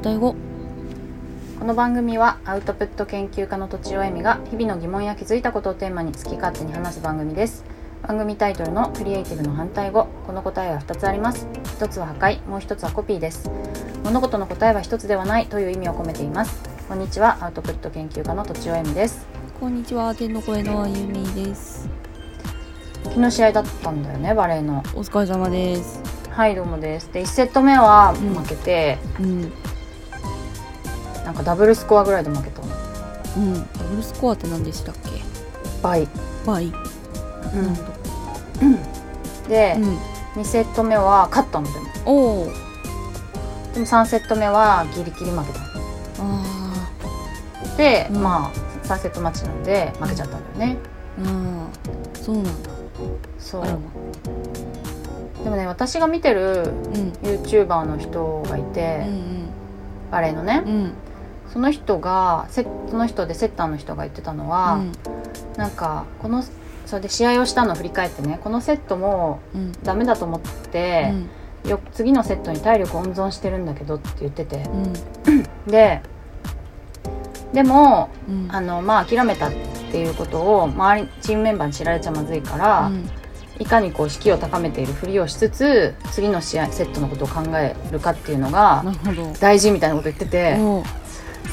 対語。この番組はアウトプット研究家のとちおえみが日々の疑問や気づいたことをテーマに好き勝手に話す番組です。番組タイトルのクリエイティブの反対語。この答えは2つあります。1つは破壊もう1つはコピーです。物事の答えは1つではない。という意味を込めています。こんにちは。アウトプット研究家のとちおえみです。こんにちは。天の声のあゆみです。昨日試合だったんだよね。バレーの。お疲れ様です。はいどうもです。で1セット目は負けて、うんなんかダブルスコアぐらいで負けた。のうん。ダブルスコアって何でしたっけ？倍、倍。うん。なるほで、どうん。2セット目は勝ったのでも。おお。でも3セット目はギリギリ負けた。あで、うん。まあ3セットマッチなんで負けちゃったんだよね。ーあー。そうなんだ。そう。あらま。でもね私が見てるうん。YouTuber の人がいて、うんバレーのね。うんうんその人がセその人でセッターの人が言ってたのは、うん。なんかこのそれで試合をしたのを振り返ってねこのセットもうん。ダメだと思って、よ次のセットに体力温存してるんだけどって言ってて。うん。ででもうん。あのまあ諦めたっていうことを周りチームメンバーに知られちゃまずいから、うん。いかにこう士気を高めているふりをしつつ次の試合セットのことを考えるかっていうのが大事みたいなこと言っててお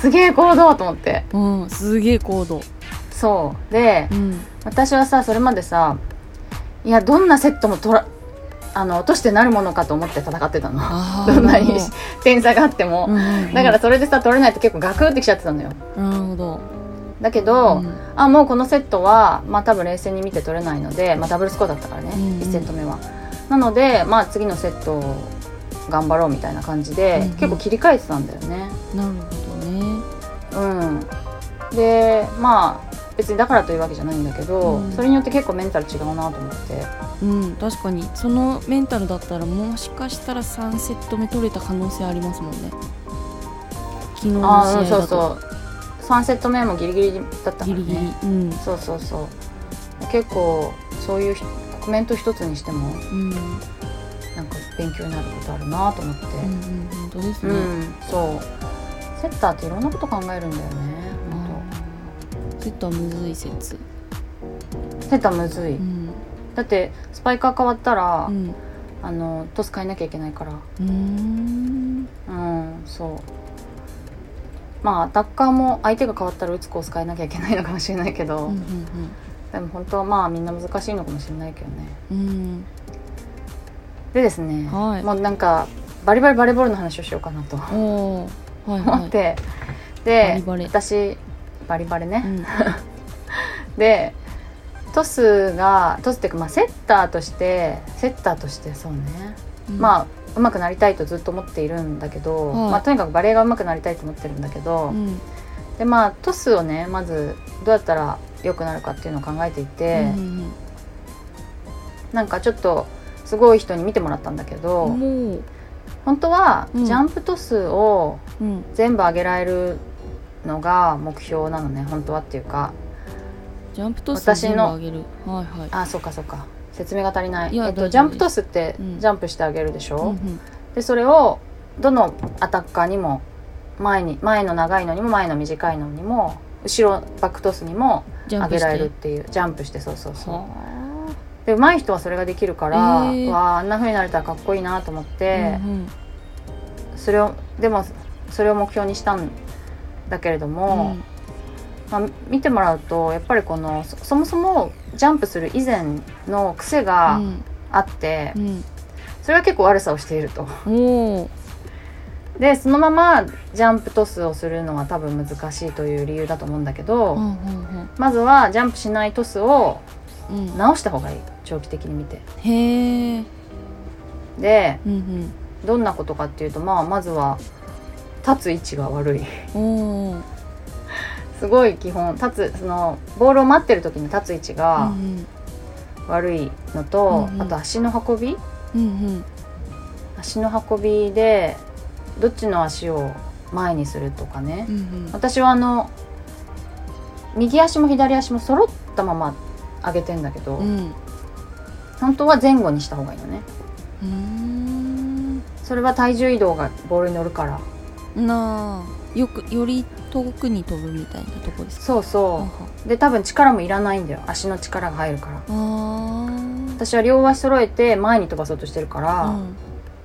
すげえ行動と思って。ーうんすげえ高度そう。でうん。私はさそれまでさいやどんなセットもとらあの落としてなるものかと思って戦ってたの。どんなに点差があっても。ど、うんうんうん。だからそれでさ取れないと結構ガクってきちゃってたのよ。なるほど。だけど、うん。あもうこのセットはまあ多分冷静に見て取れないので、まあ、ダブルスコアだったからね、うんうん。1セット目は。なのでまあ次のセットを頑張ろうみたいな感じで、うんうん。結構切り替えてたんだよね。なるほどねうん。でまあ別にだからというわけじゃないんだけど、うん。それによって結構メンタル違うなと思って。うん確かに。そのメンタルだったらもしかしたら3セット目取れた可能性ありますもんね。昨日の試ああうんそう合だとそう。3セット目もギリギリだったからね。ギリギリ。うん。そうそうそう。結構そういうコメント一つにしてもうん。なんか勉強になることあるなと思って、うんうん本当ですうね、ん、そうセッターっていろんなこと考えるんだよね。セットはむずい説。セッターむずい、うん。だってスパイカー変わったら、うん。あのトス変えなきゃいけないから。うーん。うんそう。まあアタッカーも相手が変わったら打つコース変えなきゃいけないのかもしれないけど、うんでも本当はまあみんな難しいのかもしれないけどね。うん。うんでですね、はい。もうなんかバリバリバレーボールの話をしようかなと思って、で私バリバレね、うん。でトスがトスっていうか、まあ、セッターとしてセッターとしてそうね、うん。まあ上手くなりたいとずっと思っているんだけど、はい。まあ、とにかくバレーが上手くなりたいと思ってるんだけど、うん。でまあトスをねまずどうやったら良くなるかっていうのを考えていて、うんなんかちょっとすごい人に見てもらったんだけうど、本当はうん。ジャンプトスをうん全部上げられるのが目標なのね本当はっていうか。ジャンプトス全部上げる。はいはい。あそうかそうか。説明が足りない。えっと、ジャンプトスってうん。ジャンプしてあげるでしょ、うんうん。でそれをどのアタッカーにも前に前の長いのにも前の短いのにも後ろバックトスにも上げられるっていう。ジャンプしてそうそうそう。はで上手い人はそれができるから、へー。わああんな風になれたらかっこいいなと思っあて、うん。それをでもそれを目標にしたんだけれどうん。も、まあ、見てもらうとやっぱりこのそそもそもジャンプする以前の癖があって、うん。それは結構悪さをしていると。でそのままジャンプトスをするのは多分難しいという理由だと思うんだけど、うんうんまずはジャンプしないトスをうん。うん直した方がいい長期的に見て。へえでうん。どんなことかっていうと、まあ、まずは立つ位置が悪い。すごい基本立つそのボールを待ってる時に立つ位置うがん悪いのと、うんうん。あと足の運び？うんうん。足の運びでどっちの足を前にするとかね、うんうん。私はあの右足も左足も揃ったまま上げてんだけど、うん。本当は前後にした方がいいのね。それは体重移動がボールに乗るからなあ。よくより遠くに飛ぶみたいなとこですか？そうはそう。で多分力もいらないんだよ。足の力が入るから。私は両足揃えて前に飛ばそうとしてるから、うん。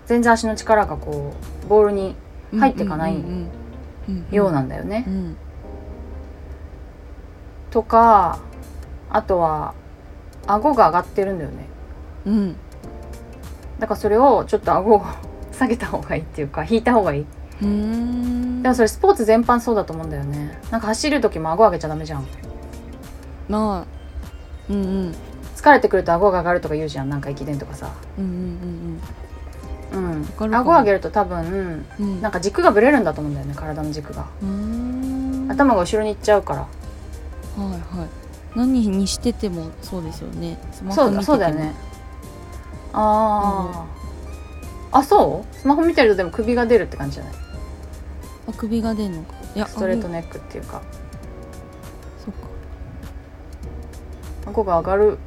全然足の力がこうボールに入ってかないようなんだよね、うん。とかあとは顎が上がってるんだよね。うん。だからそれをちょっと顎を下げた方がいいっていうか引いた方がいい、でもそれスポーツ全般そうだと思うんだよね。なんか走る時も顎上げちゃダメじゃん。まあうんうん。疲れてくると顎が上がるとか言うじゃん。なんか駅伝とかさ。うんうんうんかるかも。顎上げると多分うん。うんなんか軸がぶれるんだと思うんだよね。体の軸が。うーん。頭が後ろに行っちゃうから。はいはい。何にしててもそうですよね。スマホそうそうだよね。ああ、あそう？スマホ見てるとでも首が出るって感じじゃない？あ首が出んのか。いやストレートねネックっていうか。そっか。顎が上がる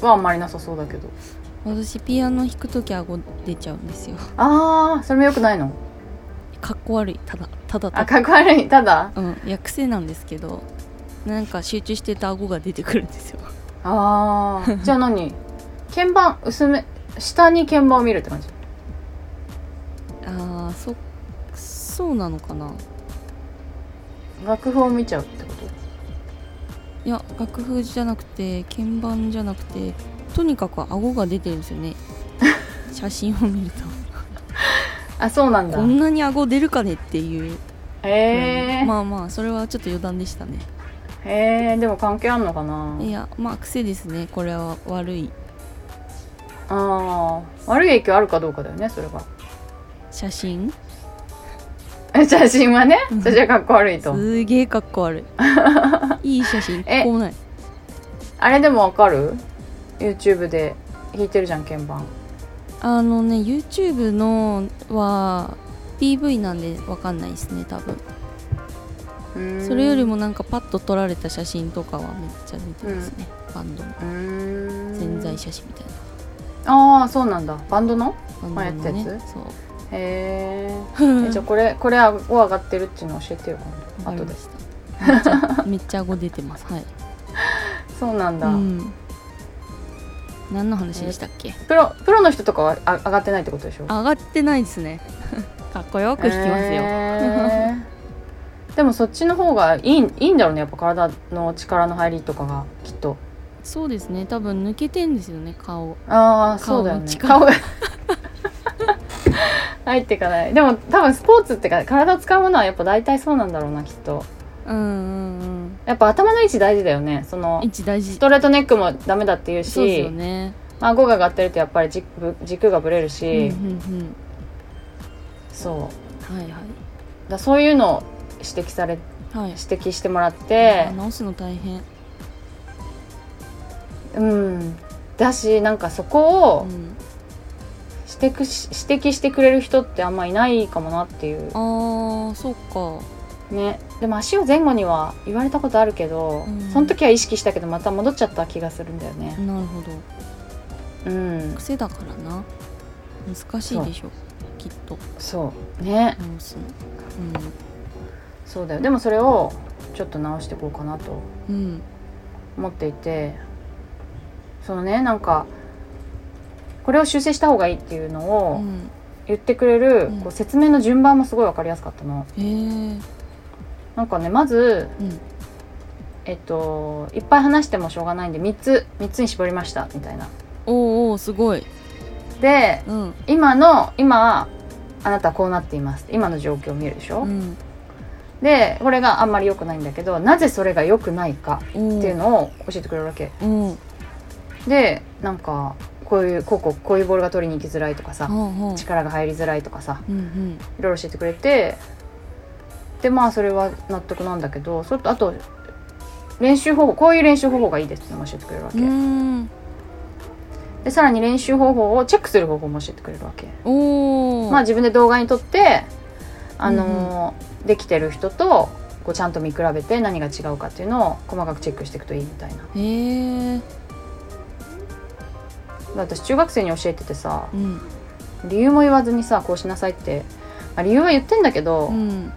はあんまりなさそうだけど。私ピアノ弾く時顎出ちゃうんですよ。ああそれもよくないの？かっこ悪い。ただただただ。あかっこ悪い？ただ？うんいや癖なんですけどなんか集中してると顎が出てくるんですよ。ああじゃあ何？鍵盤薄め下に鍵盤を見るって感じ？ああそそうなのかな？楽譜を見ちゃうってこと？いや楽譜じゃなくて鍵盤じゃなくてとにかく顎が出てるんですよね。写真を見ると。あそうなんだ。こんなに顎出るかねっていう。へえまあまあそれはちょっと余談でしたね。へえでも関係あんのかな？いやまあ癖ですね。これは悪い。ああ悪い影響あるかどうかだよねそれが。写真？え 写真はねうん。写真はかっこ悪いと。すげえかっこ悪い。いい写真えこうない。あれでもわかる？YouTube で弾いてるじゃん鍵盤。あのね YouTube のは PV なんでわかんないですね多分。それよりもなんかパッと撮られた写真とかはめっちゃ出てますね、バンドの。潜在写真みたいああそうなんだ。バンドの？なバンドの前やったねやつ？そうへー。えじゃあこれこれ顎上がってるっていうの教えてよ今度。後で。めっちゃめっちゃ顎出てます。はい。そうなんだ、うん。何の話でしたっけ？プロプロの人とかはあ上がってないってことでしょ？上がってないですね。かっこよく弾きますよ、でもそっちの方がいいいいんだろうねやっぱ体の力の入りとかがきっと。そうですね。多分抜けてんですよね顔。ああそうだよね。顔入っていかない。でも多分スポーツってか体を使うものはやっぱ大体そうなんだろうなきっと。うんうんうん。やっぱ頭の位置大事だよね。その位置大事。ストレートネックもダメだっていうそうですよし、ね。まあ、顎が上がってるとやっぱり軸軸がぶれるうんし、うん。そう。うんはい。だそういうのを指摘されはい。はい指摘してもらって。あ直すの大変。うん。だしなんかそこをうん指摘し指摘してくれる人ってあんまいないかもなっていう。あーそっか。ね。でも足を前後には言われたことあるけど、うん。その時は意識したけどまた戻っちゃった気がするんだよね。なるほど。うん。癖だからな。難しいでしょ。きっと。そう。ね。直すの。そうだよ。でもそれをちょっと直していこうかなとうんうん。思っていて。そのねなんかこれを修正した方がいいっていうのうをん。言ってくれる、うん。こう説明の順番もすごい分かりやすかったの。へえ。なんかねまずうん。えっといっぱい話してもしょうがないんで3つ3つに絞りましたみたいな。おーおーすごい。でうん。今の今あなたはこうなっています。今の状況を見るでしょ、うん。でこれがあんまり良くないんだけどなぜそれが良くないかおっていうのを教えてくれるわけ。おーでなんかこういうこうこうこういうボールが取りに行きづらいとかさほうほう力が入りづらいとかさうんうん。いろいろ教えてくれてでまあそれは納得なんだけどそれとあと練習方法こういう練習方法がいいですって教えてくれるわけ、うーん。でさらに練習方法をチェックする方法も教えてくれるわけ。まあ自分で動画に撮ってあのーできてる人とこうちゃんと見比べて何が違うかっていうのを細かくチェックしていくといいみたいな。へえ私中学生に教えててさうん。理由も言わずにさこうしなさいってあ理由は言ってんだけど、うん。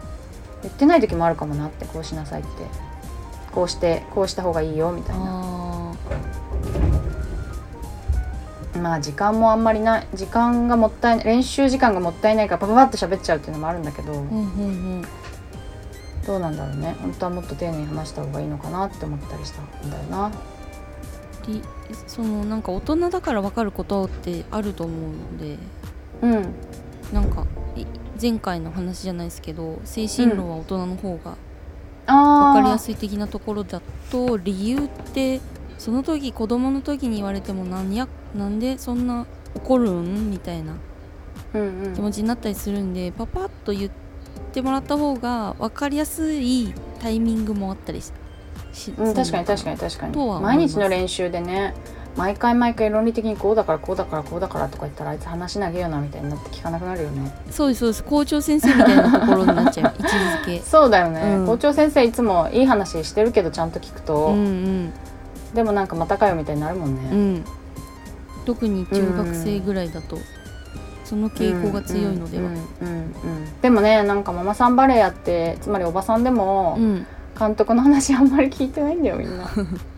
言ってない時もあるかもなってこうしなさいって。こうしてこうした方がいいよみたいな。あまあ時間もあんまりない時間がもったいない練習時間がもったいないからパパパッと喋っちゃうっていうのもあるんだけど、ーうんうん。どうなんだろうね。本当はもっと丁寧に話した方がいいのかなって思ったりしたんだよな。うんりそのなんか大人だから分かることってあると思うので。うん。なんかい前回の話じゃないですけど精神論は大人の方があ分かりやいすい的なところだと。理由ってその時子供の時に言われてもなんやなんでそんな怒るんみたいな気持ちになったりするんでパパッと言ってもらった方が分かりやすいタイミングもあったりししうん、確かに確かに確かに。毎日の練習でね毎回毎回論理的にこうだからこうだからこうだからとか言ったらあいつ話投げよなみたいになって聞かなくなるよね。そうですそうです。校長先生みたいなところになっちゃう。位置づけそうだよね、うん。校長先生いつもいい話してるけどちゃんと聞くと、うんうん。でもなんかまたかよみたいになるもんうね、ん。特に中学生ぐらいだとその傾向が強いのでは。うんうんうんうん。でもねなんかママさんバレーやってつまりおばさんでもうん監督の話あんまり聞いてないんだよみんな。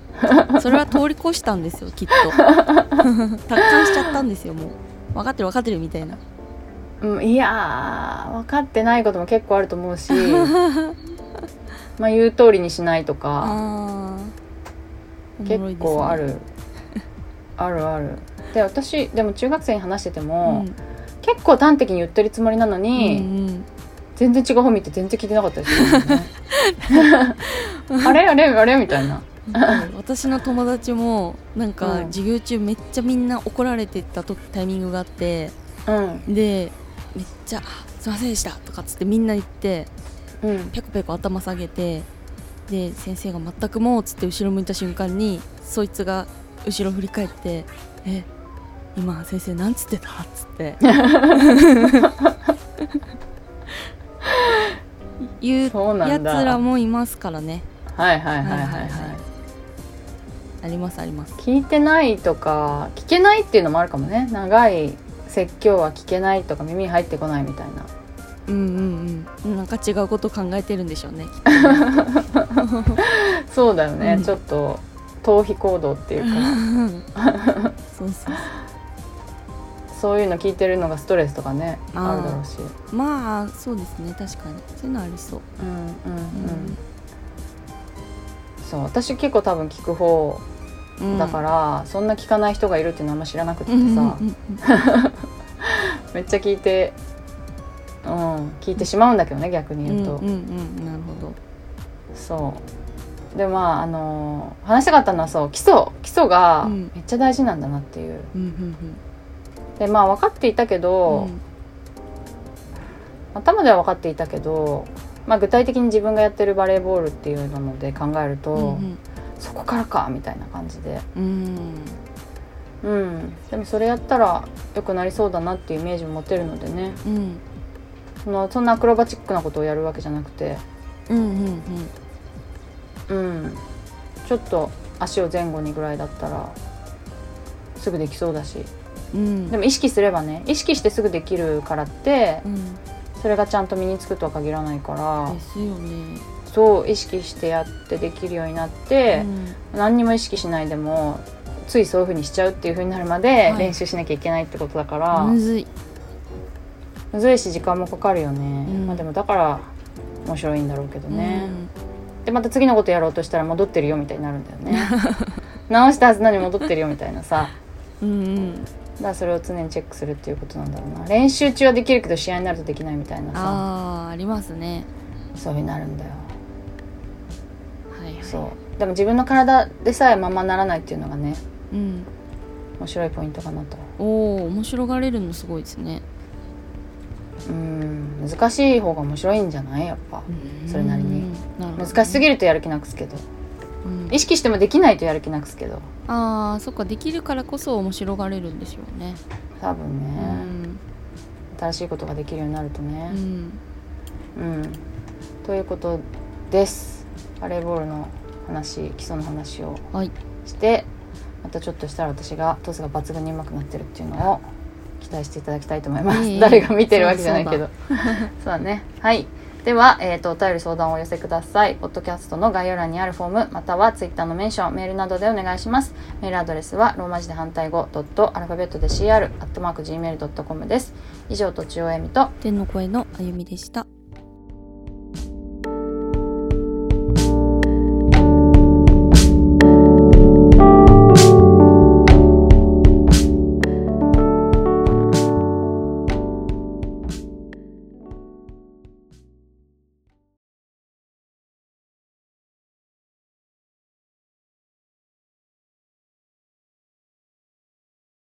それは通り越したんですよきっと。達観しちゃったんですよもう。分かってる分かってるみたいな。うん、いやー分かってないことも結構あると思うし。まあ言う通りにしないとか。あー。おもろい結構ある、あるある。で私でも中学生に話してても、結構端的に言ってるつもりなのうんに、うん全然違う方見て全然聞いてなかったりすよね。あれ？あれ？あれ？みたいな。うん。私の友達もなんかうん。授業中めっちゃみんな怒られてたとタイミングがあってうん。でめっちゃあ「すいませんでした」とかっつってみんな言ってうん。ペコペコ頭下げてで先生が「全くもう」っつって後ろ向いた瞬間にそいつが後ろ振り返って「え今先生なんつってた?」っつって 言うそうなやつらもいますからね。はいはいはいはい。はい、はいはいはい。ありますあります。聞いてないとか聞けないっていうのもあるかもね。長い説教は聞けないとか耳に入ってこないみたいな。うんうんうん。なんか違うこと考えてるんでしょうね。そうだよね、うん。ちょっと逃避行動っていうか。そうそうそういうの聞いてるのがストレスとかねあるだろうし。まあそうですね。確かに。そういうのありそう。うんうんうん、うん。そう私結構多分聞く方うん。だから、そんな聞かない人がいるっていうのはあんま知らなくてさ、うんうんうん めっちゃ聞いてうん聞いてしまうんだけどね逆に言うと、うんうんうんなるほど。そう。でまああの話したかったのはそう基礎。基礎がうん。めっちゃ大事なんだなっていう。うんうんでまあ分かっていたけうど、ん頭では分かっていたけど、まあ、具体的に自分がやってるバレーボールっていうので考えると、うんそこからかみたいな感じで。うん。うん。でもそれやったら良くなりそうだなっていうイメージも持てるのでね。うん。そのそんなアクロバチックなことをやるわけじゃなくて。うんうん。うん。ちょっと足を前後にぐらいだったらすぐできそうだしうん。でも意識すればね意識してすぐできるからってうん。それがちゃんと身につくとは限らないからですよね。そう意識してやってできるようになってう、ん。何にも意識しないでもついそういう風にしちゃうっていう風になるまではい。練習しなきゃいけないってことだから、むずい。むずいし時間もかかるよね、うん。まあでもだから面白いんだろうけどね、うん。でまた次のことやろうとしたら戻ってるよみたいになるんだよね。直したはずなのに戻ってるよみたいなさ。うんうんだそれを常にチェックするっていうことなんだろうな。練習中はできるけど試合になるとできないみたいなさ。ああありますね。そういう風になるんだよ。はいはい。そう。でも自分の体でさえままならないっていうのがねうん。面白いポイントかなと。おお面白がれるのすごいですね。うん。難しい方が面白いんじゃない？やっぱ。それなりに。うんなるほどね。難しすぎるとやる気なくすけどうん。意識してもできないとやる気なくすけど。ああそっか。できるからこそ面白がれるんでしょうね。多分うね、ん。新しいことができるようになるとうねん。うん、ということです。バレーボールの話基礎の話をはい。してまたちょっとしたら私がトスが抜群に上手くなってるっていうのを 期待していただきたいと思います、いえいえ。誰が見てるわけじゃないけど。そうそうだ ね。はいでは、えー、とお便り相談をお寄せください。ポッドキャストの概要欄にあるフォームまたはツイッターのメンションメールなどでお願いします。メールアドレスはローマ字で反対語ドットアルファベットで CR アットマーク Gmail.com です。以上とちおえみと天の声のあゆみでした。